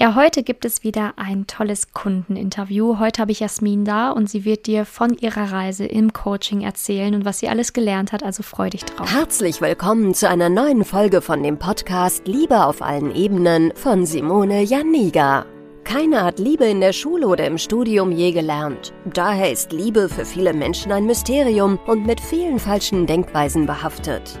Ja, heute gibt es wieder ein tolles Kundeninterview. Heute habe ich Jasmin da und sie wird dir von ihrer Reise im Coaching erzählen und was sie alles gelernt hat. Also freu dich drauf. Herzlich willkommen zu einer neuen Folge von dem Podcast Liebe auf allen Ebenen von Simone Janiga. Keiner hat Liebe in der Schule oder im Studium je gelernt. Daher ist Liebe für viele Menschen ein Mysterium und mit vielen falschen Denkweisen behaftet.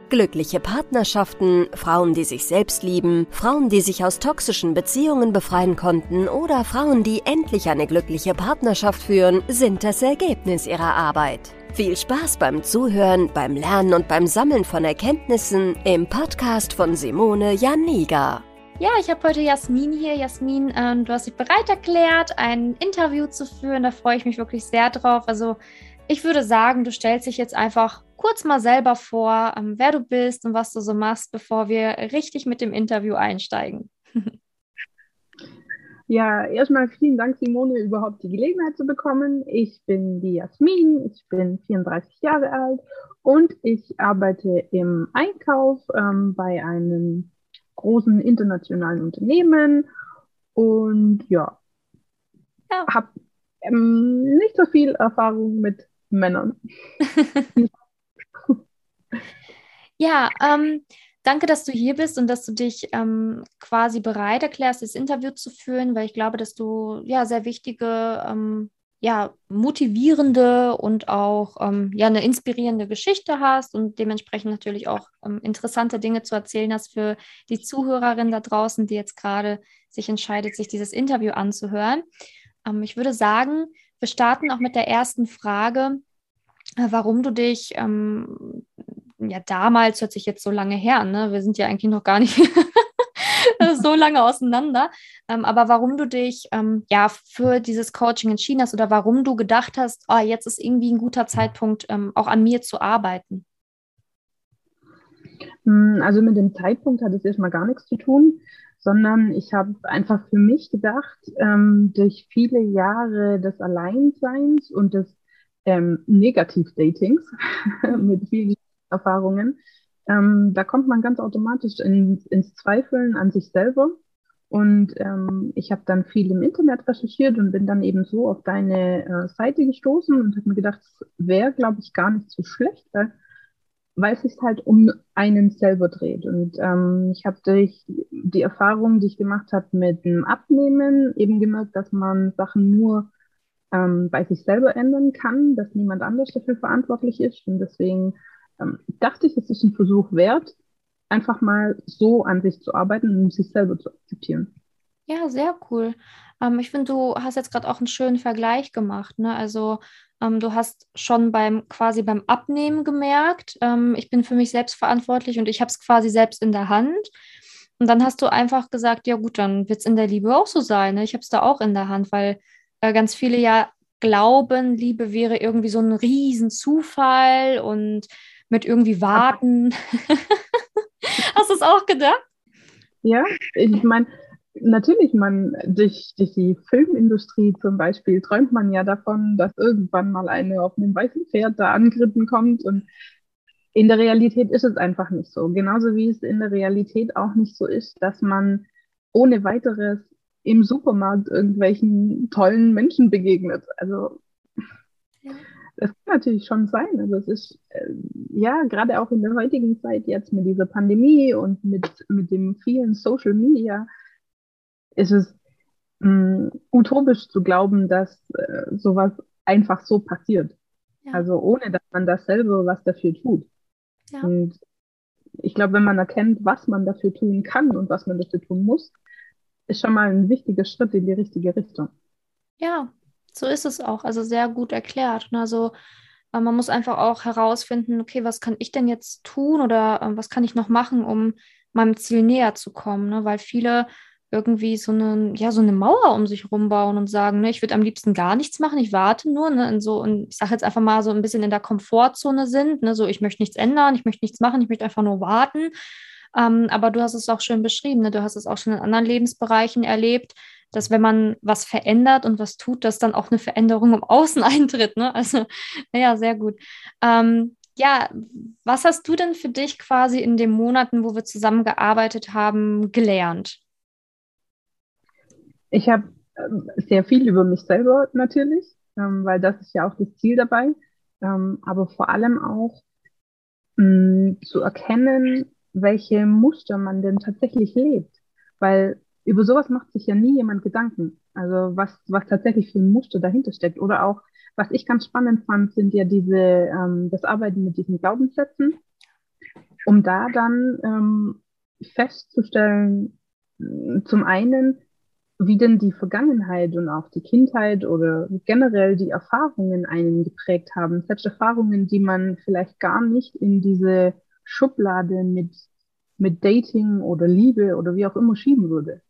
Glückliche Partnerschaften, Frauen, die sich selbst lieben, Frauen, die sich aus toxischen Beziehungen befreien konnten oder Frauen, die endlich eine glückliche Partnerschaft führen, sind das Ergebnis ihrer Arbeit. Viel Spaß beim Zuhören, beim Lernen und beim Sammeln von Erkenntnissen im Podcast von Simone Janiga. Ja, ich habe heute Jasmin hier. Jasmin, äh, du hast dich bereit erklärt, ein Interview zu führen. Da freue ich mich wirklich sehr drauf. Also ich würde sagen, du stellst dich jetzt einfach kurz mal selber vor, ähm, wer du bist und was du so machst, bevor wir richtig mit dem Interview einsteigen. Ja, erstmal vielen Dank, Simone, überhaupt die Gelegenheit zu bekommen. Ich bin die Jasmin, ich bin 34 Jahre alt und ich arbeite im Einkauf ähm, bei einem großen internationalen Unternehmen und ja, ja. habe ähm, nicht so viel Erfahrung mit Männern. ja, ähm, danke, dass du hier bist und dass du dich ähm, quasi bereit erklärst, das Interview zu führen, weil ich glaube, dass du ja sehr wichtige, ähm, ja, motivierende und auch ähm, ja, eine inspirierende Geschichte hast und dementsprechend natürlich auch ähm, interessante Dinge zu erzählen hast für die Zuhörerin da draußen, die jetzt gerade sich entscheidet, sich dieses Interview anzuhören. Ähm, ich würde sagen, wir starten auch mit der ersten Frage, äh, warum du dich, ähm, ja, damals hört sich jetzt so lange her, ne? Wir sind ja eigentlich noch gar nicht so lange auseinander, ähm, aber warum du dich ähm, ja für dieses Coaching entschieden hast oder warum du gedacht hast, oh, jetzt ist irgendwie ein guter Zeitpunkt, ähm, auch an mir zu arbeiten. Hm, also mit dem Zeitpunkt hat es erstmal gar nichts zu tun sondern ich habe einfach für mich gedacht, ähm, durch viele Jahre des Alleinseins und des ähm, Negativ-Datings mit vielen Erfahrungen, ähm, da kommt man ganz automatisch in, ins Zweifeln an sich selber. Und ähm, ich habe dann viel im Internet recherchiert und bin dann eben so auf deine äh, Seite gestoßen und habe mir gedacht, wäre, glaube ich, gar nicht so schlecht, weil weil es sich halt um einen selber dreht. Und ähm, ich habe durch die Erfahrung, die ich gemacht habe mit dem Abnehmen, eben gemerkt, dass man Sachen nur ähm, bei sich selber ändern kann, dass niemand anders dafür verantwortlich ist. Und deswegen ähm, dachte ich, es ist ein Versuch wert, einfach mal so an sich zu arbeiten und sich selber zu akzeptieren. Ja, sehr cool. Ähm, ich finde, du hast jetzt gerade auch einen schönen Vergleich gemacht. Ne? Also ähm, du hast schon beim quasi beim Abnehmen gemerkt, ähm, ich bin für mich selbst verantwortlich und ich habe es quasi selbst in der Hand. Und dann hast du einfach gesagt, ja gut, dann wird es in der Liebe auch so sein. Ne? Ich habe es da auch in der Hand, weil äh, ganz viele ja glauben, Liebe wäre irgendwie so ein Riesenzufall und mit irgendwie warten. hast du es auch gedacht? Ja, ich meine, natürlich, man durch, durch die Filmindustrie zum Beispiel träumt man ja davon, dass irgendwann mal eine auf einem weißen Pferd da angeritten kommt und in der Realität ist es einfach nicht so. Genauso wie es in der Realität auch nicht so ist, dass man ohne weiteres im Supermarkt irgendwelchen tollen Menschen begegnet. Also ja. Das kann natürlich schon sein. Also es ist äh, ja gerade auch in der heutigen Zeit jetzt mit dieser Pandemie und mit, mit dem vielen Social Media ist es mh, mm, utopisch zu glauben, dass äh, sowas einfach so passiert. Ja. Also ohne, dass man dasselbe was dafür tut. Ja. Und ich glaube, wenn man erkennt, was man dafür tun kann und was man dafür tun muss, ist schon mal ein wichtiger Schritt in die richtige Richtung. Ja, so ist es auch. Also sehr gut erklärt. Also man muss einfach auch herausfinden, okay, was kann ich denn jetzt tun oder äh, was kann ich noch machen, um meinem Ziel näher zu kommen? Ne? Weil viele irgendwie so eine, ja, so eine Mauer um sich rumbauen und sagen, ne, ich würde am liebsten gar nichts machen, ich warte nur, ne, in so, und ich sage jetzt einfach mal so ein bisschen in der Komfortzone sind, ne, so ich möchte nichts ändern, ich möchte nichts machen, ich möchte einfach nur warten. Ähm, aber du hast es auch schön beschrieben, ne? du hast es auch schon in anderen Lebensbereichen erlebt, dass wenn man was verändert und was tut, dass dann auch eine Veränderung im Außen eintritt. Ne? Also, ja, sehr gut. Ähm, ja, was hast du denn für dich quasi in den Monaten, wo wir zusammengearbeitet haben, gelernt? Ich habe ähm, sehr viel über mich selber natürlich, ähm, weil das ist ja auch das Ziel dabei, ähm, aber vor allem auch mh, zu erkennen, welche Muster man denn tatsächlich lebt, weil über sowas macht sich ja nie jemand Gedanken. Also was, was tatsächlich für ein Muster dahinter steckt. Oder auch, was ich ganz spannend fand, sind ja diese, ähm, das Arbeiten mit diesen Glaubenssätzen, um da dann ähm, festzustellen, zum einen, wie denn die Vergangenheit und auch die Kindheit oder generell die Erfahrungen einen geprägt haben. Selbst Erfahrungen, die man vielleicht gar nicht in diese Schublade mit, mit Dating oder Liebe oder wie auch immer schieben würde.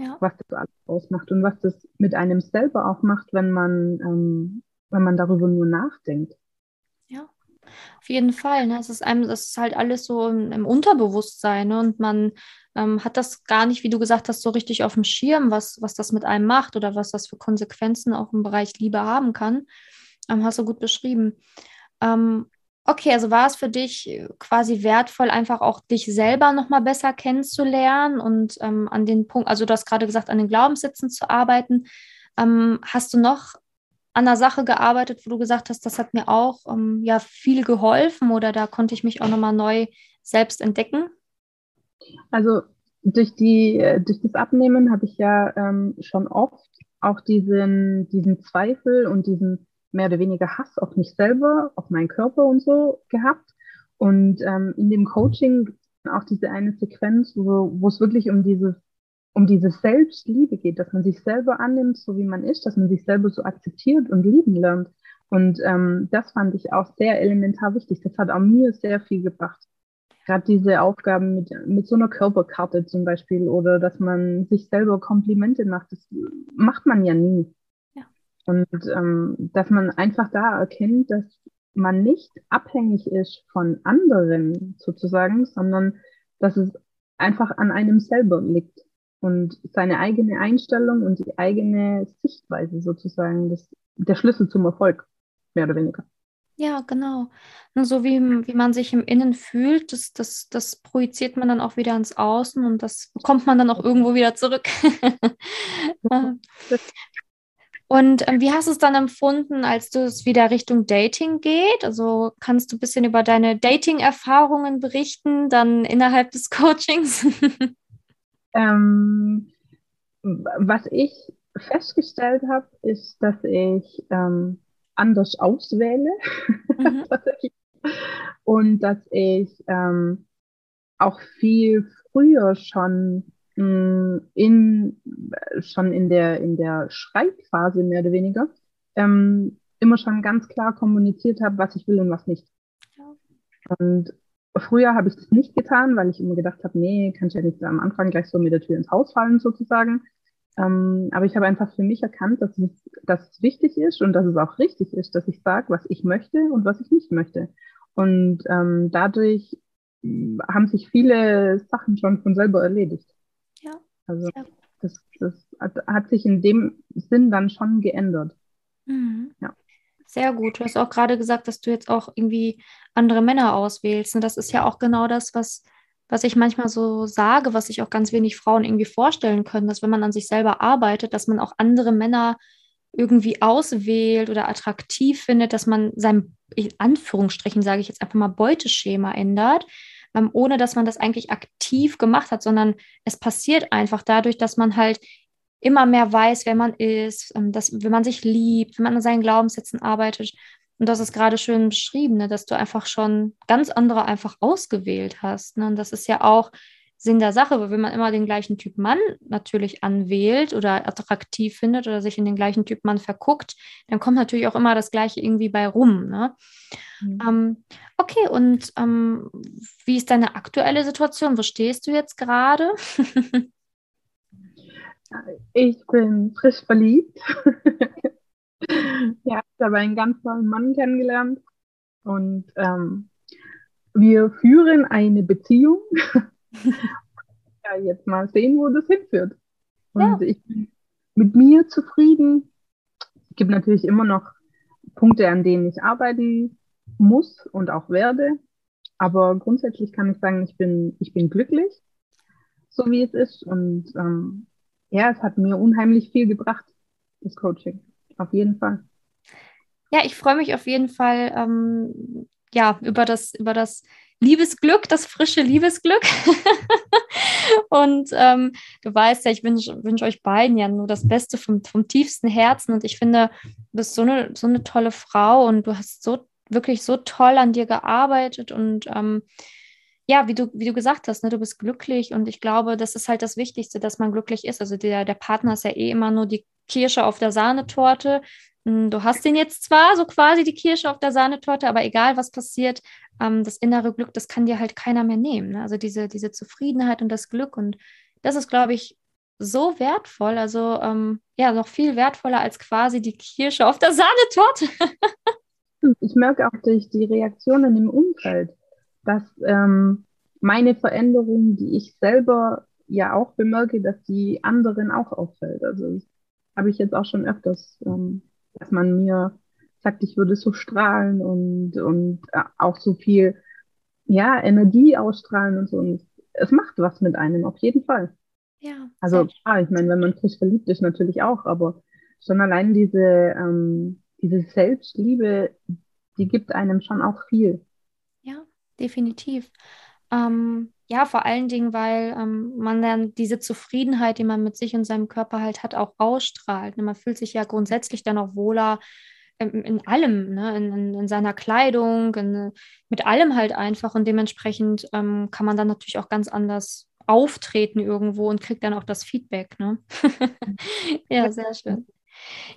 Ja. Was das alles ausmacht und was das mit einem selber auch macht, wenn man, ähm, wenn man darüber nur nachdenkt. Ja, auf jeden Fall. Ne? Es ist einem, das ist halt alles so im, im Unterbewusstsein ne? und man ähm, hat das gar nicht, wie du gesagt hast, so richtig auf dem Schirm, was, was das mit einem macht oder was das für Konsequenzen auch im Bereich Liebe haben kann. Ähm, hast du gut beschrieben. Ähm, okay, also war es für dich quasi wertvoll, einfach auch dich selber nochmal besser kennenzulernen und ähm, an den Punkt, also du hast gerade gesagt, an den Glaubenssätzen zu arbeiten. Ähm, hast du noch an der Sache gearbeitet, wo du gesagt hast, das hat mir auch ähm, ja viel geholfen oder da konnte ich mich auch nochmal neu selbst entdecken? Also durch, die, äh, durch das Abnehmen habe ich ja ähm, schon oft auch diesen, diesen Zweifel und diesen mehr oder weniger Hass auf mich selber, auf meinen Körper und so gehabt. Und ähm, in dem Coaching auch diese eine Sequenz, wo, wo es wirklich um dieses um diese Selbstliebe geht, dass man sich selber annimmt, so wie man ist, dass man sich selber so akzeptiert und lieben lernt. Und ähm, das fand ich auch sehr elementar wichtig. Das hat auch mir sehr viel gebracht gerade diese Aufgaben mit, mit so einer Körperkarte zum Beispiel oder dass man sich selber Komplimente macht, das macht man ja nie. Und ähm, dass man einfach da erkennt, dass man nicht abhängig ist von anderen sozusagen, sondern dass es einfach an einem selber liegt und seine eigene Einstellung und die eigene Sichtweise sozusagen, das, der Schlüssel zum Erfolg, mehr oder weniger. Ja, genau. Und so wie, wie man sich im Innen fühlt, das, das, das projiziert man dann auch wieder ins Außen und das bekommt man dann auch irgendwo wieder zurück. und ähm, wie hast du es dann empfunden, als du es wieder Richtung Dating geht? Also kannst du ein bisschen über deine Dating-Erfahrungen berichten, dann innerhalb des Coachings? ähm, was ich festgestellt habe, ist, dass ich ähm, anders auswähle. Mhm. und dass ich ähm, auch viel früher schon in schon in der in der Schreibphase mehr oder weniger ähm, immer schon ganz klar kommuniziert habe, was ich will und was nicht. Und früher habe ich das nicht getan, weil ich immer gedacht habe, nee, kannst ja nicht am Anfang gleich so mit der Tür ins Haus fallen sozusagen. Ähm, aber ich habe einfach für mich erkannt, dass es, dass es wichtig ist und dass es auch richtig ist, dass ich sage, was ich möchte und was ich nicht möchte. Und ähm, dadurch haben sich viele Sachen schon von selber erledigt. Ja. Also das, das hat, hat, sich in dem Sinn dann schon geändert. Mhm. Ja. Sehr gut. Du hast auch gerade gesagt, dass du jetzt auch irgendwie andere Männer auswählst. Und das ist ja auch genau das, was was ich manchmal so sage, was sich auch ganz wenig Frauen irgendwie vorstellen können, dass wenn man an sich selber arbeitet, dass man auch andere Männer irgendwie auswählt oder attraktiv findet, dass man sein, in Anführungsstrichen sage ich jetzt einfach mal, Beuteschema ändert, ähm, ohne dass man das eigentlich aktiv gemacht hat, sondern es passiert einfach dadurch, dass man halt immer mehr weiß, wer man ist, ähm, dass, wenn man sich liebt, wenn man an seinen Glaubenssätzen arbeitet, und das ist gerade schön beschrieben, ne, dass du einfach schon ganz andere einfach ausgewählt hast. Ne? Und das ist ja auch Sinn der Sache, weil wenn man immer den gleichen Typ Mann natürlich anwählt oder attraktiv findet oder sich in den gleichen Typ Mann verguckt, dann kommt natürlich auch immer das Gleiche irgendwie bei rum. Ne? Mhm. Ähm, okay, und ähm, wie ist deine aktuelle Situation? Wo stehst du jetzt gerade? Ich bin frisch verliebt. ja, ich habe einen ganz tollen Mann kennengelernt und ähm, wir führen eine Beziehung. ja, jetzt mal sehen, wo das hinführt. Und ja. ich bin mit mir zufrieden. Es gibt natürlich immer noch Punkte, an denen ich arbeiten muss und auch werde. Aber grundsätzlich kann ich sagen, ich bin, ich bin glücklich, so wie es ist. Und ähm, ja, es hat mir unheimlich viel gebracht, das Coaching. Auf jeden Fall. Ja, ich freue mich auf jeden Fall ähm, ja, über das, über das Liebesglück, das frische Liebesglück. und ähm, du weißt ja, ich wünsche wünsch euch beiden ja nur das Beste vom, vom tiefsten Herzen. Und ich finde, du bist so eine, so eine tolle Frau und du hast so wirklich so toll an dir gearbeitet und ähm, ja, wie du, wie du gesagt hast, ne, du bist glücklich und ich glaube, das ist halt das Wichtigste, dass man glücklich ist. Also der, der Partner ist ja eh immer nur die Kirsche auf der Sahnetorte. Hm, du hast den jetzt zwar so quasi die Kirsche auf der Sahnetorte, aber egal was passiert, ähm, das innere Glück, das kann dir halt keiner mehr nehmen. Ne? Also diese, diese Zufriedenheit und das Glück und das ist, glaube ich, so wertvoll, also ähm, ja, noch viel wertvoller als quasi die Kirsche auf der Sahnetorte. ich merke auch durch die Reaktionen im Umfeld, dass ähm, meine Veränderung, die ich selber ja auch bemerke, dass die anderen auch auffällt. Also habe ich jetzt auch schon öfters ähm, dass man mir sagt, ich würde so strahlen und, und äh, auch so viel ja, Energie ausstrahlen und so. Und es macht was mit einem, auf jeden Fall. Ja. Also klar, ich meine, wenn man frisch verliebt ist, natürlich auch, aber schon allein diese, ähm, diese Selbstliebe, die gibt einem schon auch viel. Ja, definitiv. Ähm, ja, vor allen Dingen, weil ähm, man dann diese Zufriedenheit, die man mit sich und seinem Körper halt hat, auch ausstrahlt. Ne? Man fühlt sich ja grundsätzlich dann auch wohler in, in allem, ne? in, in, in, seiner Kleidung, mit allem halt einfach. Und dementsprechend ähm, kann man dann natürlich auch ganz anders auftreten irgendwo und kriegt dann auch das Feedback. Ne? ja, sehr schön.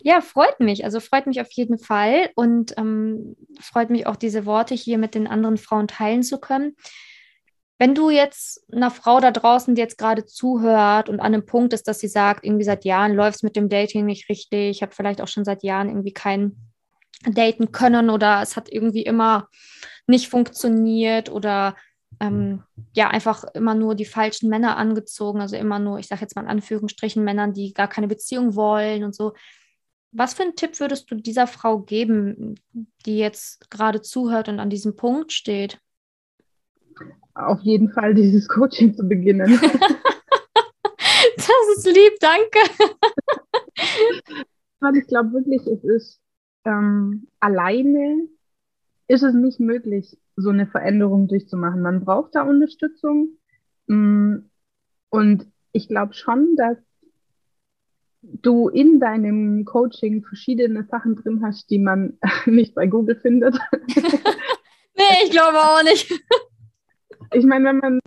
Ja, freut mich. Also freut mich auf jeden Fall und ähm, freut mich auch, diese Worte hier mit den anderen Frauen teilen zu können. Wenn du jetzt einer Frau da draußen, die jetzt gerade zuhört und an einem Punkt ist, dass sie sagt, irgendwie seit Jahren läuft es mit dem Dating nicht richtig, ich habe vielleicht auch schon seit Jahren irgendwie kein Daten können oder es hat irgendwie immer nicht funktioniert oder ähm, ja, einfach immer nur die falschen Männer angezogen, also immer nur, ich sage jetzt mal in Anführungsstrichen, Männern, die gar keine Beziehung wollen und so. Was für einen Tipp würdest du dieser Frau geben, die jetzt gerade zuhört und an diesem Punkt steht? Auf jeden Fall dieses Coaching zu beginnen. das ist lieb, danke. Weil ich glaube wirklich, es ist ähm, alleine ist es nicht möglich, so eine Veränderung durchzumachen. Man braucht da Unterstützung. Mm, und ich glaube schon, dass du in deinem Coaching verschiedene Sachen drin hast, die man nicht bei Google findet. nee, ich glaube auch nicht ich meine, wenn man,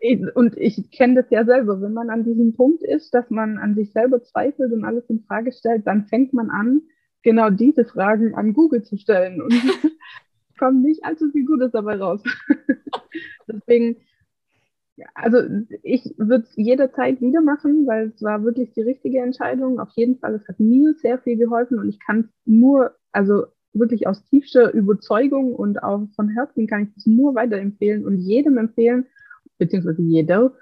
äh, und ich kenne das ja selber, wenn man an diesem Punkt ist, dass man an sich selber zweifelt und alles in Frage stellt, dann fängt man an, genau diese Fragen an Google zu stellen und kommt nicht allzu viel Gutes dabei raus. Deswegen, also ich würde es jederzeit wieder machen, weil es war wirklich die richtige Entscheidung. Auf jeden Fall, es hat mir sehr viel geholfen und ich kann es nur, also wirklich aus tiefster Überzeugung und auch von Herzen kann ich das nur weiterempfehlen und jedem empfehlen, beziehungsweise jeder,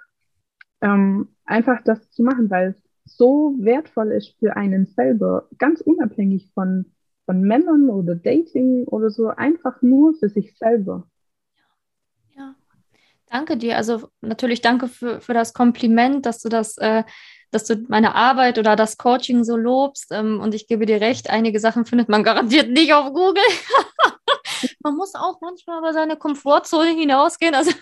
ähm, einfach das zu machen, weil es so wertvoll ist für einen selber, ganz unabhängig von, von Männern oder Dating oder so, einfach nur für sich selber. Ja, danke dir. Also natürlich danke für, für das Kompliment, dass du das äh, dass du meine Arbeit oder das Coaching so lobst. Ähm, und ich gebe dir recht, einige Sachen findet man garantiert nicht auf Google. man muss auch manchmal über seine Komfortzone hinausgehen. Also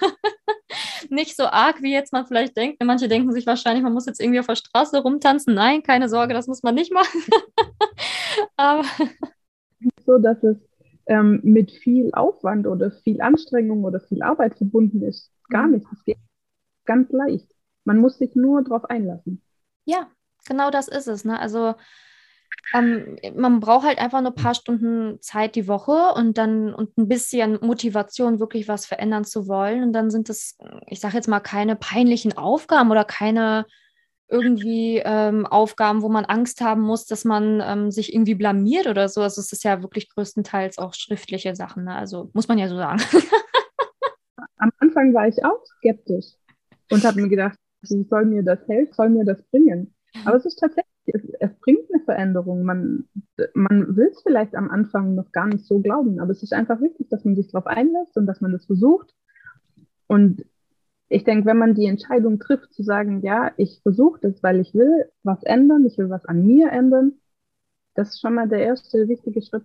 nicht so arg, wie jetzt man vielleicht denkt. Manche denken sich wahrscheinlich, man muss jetzt irgendwie auf der Straße rumtanzen. Nein, keine Sorge, das muss man nicht machen. Aber so, dass es ähm, mit viel Aufwand oder viel Anstrengung oder viel Arbeit verbunden ist. Gar mhm. nicht. Es geht ganz leicht. Man muss sich nur darauf einlassen. Ja, genau das ist es. Ne? Also ähm, man braucht halt einfach nur ein paar Stunden Zeit die Woche und dann und ein bisschen Motivation, wirklich was verändern zu wollen. Und dann sind es, ich sage jetzt mal, keine peinlichen Aufgaben oder keine irgendwie ähm, Aufgaben, wo man Angst haben muss, dass man ähm, sich irgendwie blamiert oder so. Also es ist ja wirklich größtenteils auch schriftliche Sachen. Ne? Also muss man ja so sagen. Am Anfang war ich auch skeptisch und habe mir gedacht, wie soll mir das helfen, soll mir das bringen? Aber es ist tatsächlich, es, es bringt eine Veränderung. Man, man will es vielleicht am Anfang noch gar nicht so glauben, aber es ist einfach wichtig, dass man sich darauf einlässt und dass man das versucht. Und ich denke, wenn man die Entscheidung trifft, zu sagen, ja, ich versuche das, weil ich will was ändern, ich will was an mir ändern, das ist schon mal der erste wichtige Schritt.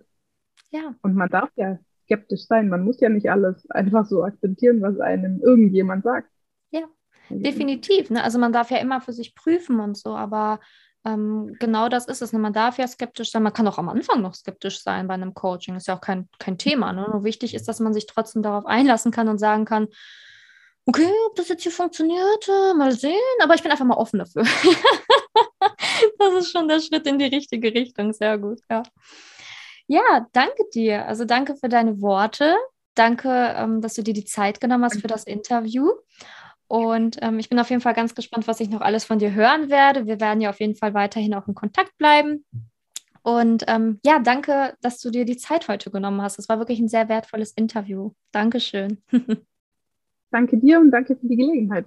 Ja. Und man darf ja skeptisch sein. Man muss ja nicht alles einfach so akzeptieren, was einem irgendjemand sagt. Definitiv. Ne? Also man darf ja immer für sich prüfen und so, aber ähm, genau das ist es. Ne? Man darf ja skeptisch sein. Man kann auch am Anfang noch skeptisch sein bei einem Coaching. Ist ja auch kein, kein Thema. Ne? Nur wichtig ist, dass man sich trotzdem darauf einlassen kann und sagen kann, okay, ob das jetzt hier funktioniert, mal sehen, aber ich bin einfach mal offen dafür. das ist schon der Schritt in die richtige Richtung, sehr gut, ja. Ja, danke dir. Also danke für deine Worte. Danke, ähm, dass du dir die Zeit genommen hast für das Interview. Und ähm, ich bin auf jeden Fall ganz gespannt, was ich noch alles von dir hören werde. Wir werden ja auf jeden Fall weiterhin auch in Kontakt bleiben. Und ähm, ja, danke, dass du dir die Zeit heute genommen hast. Es war wirklich ein sehr wertvolles Interview. Dankeschön. Danke dir und danke für die Gelegenheit.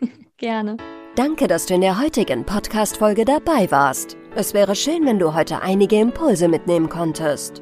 Gerne. Danke, dass du in der heutigen Podcast-Folge dabei warst. Es wäre schön, wenn du heute einige Impulse mitnehmen konntest.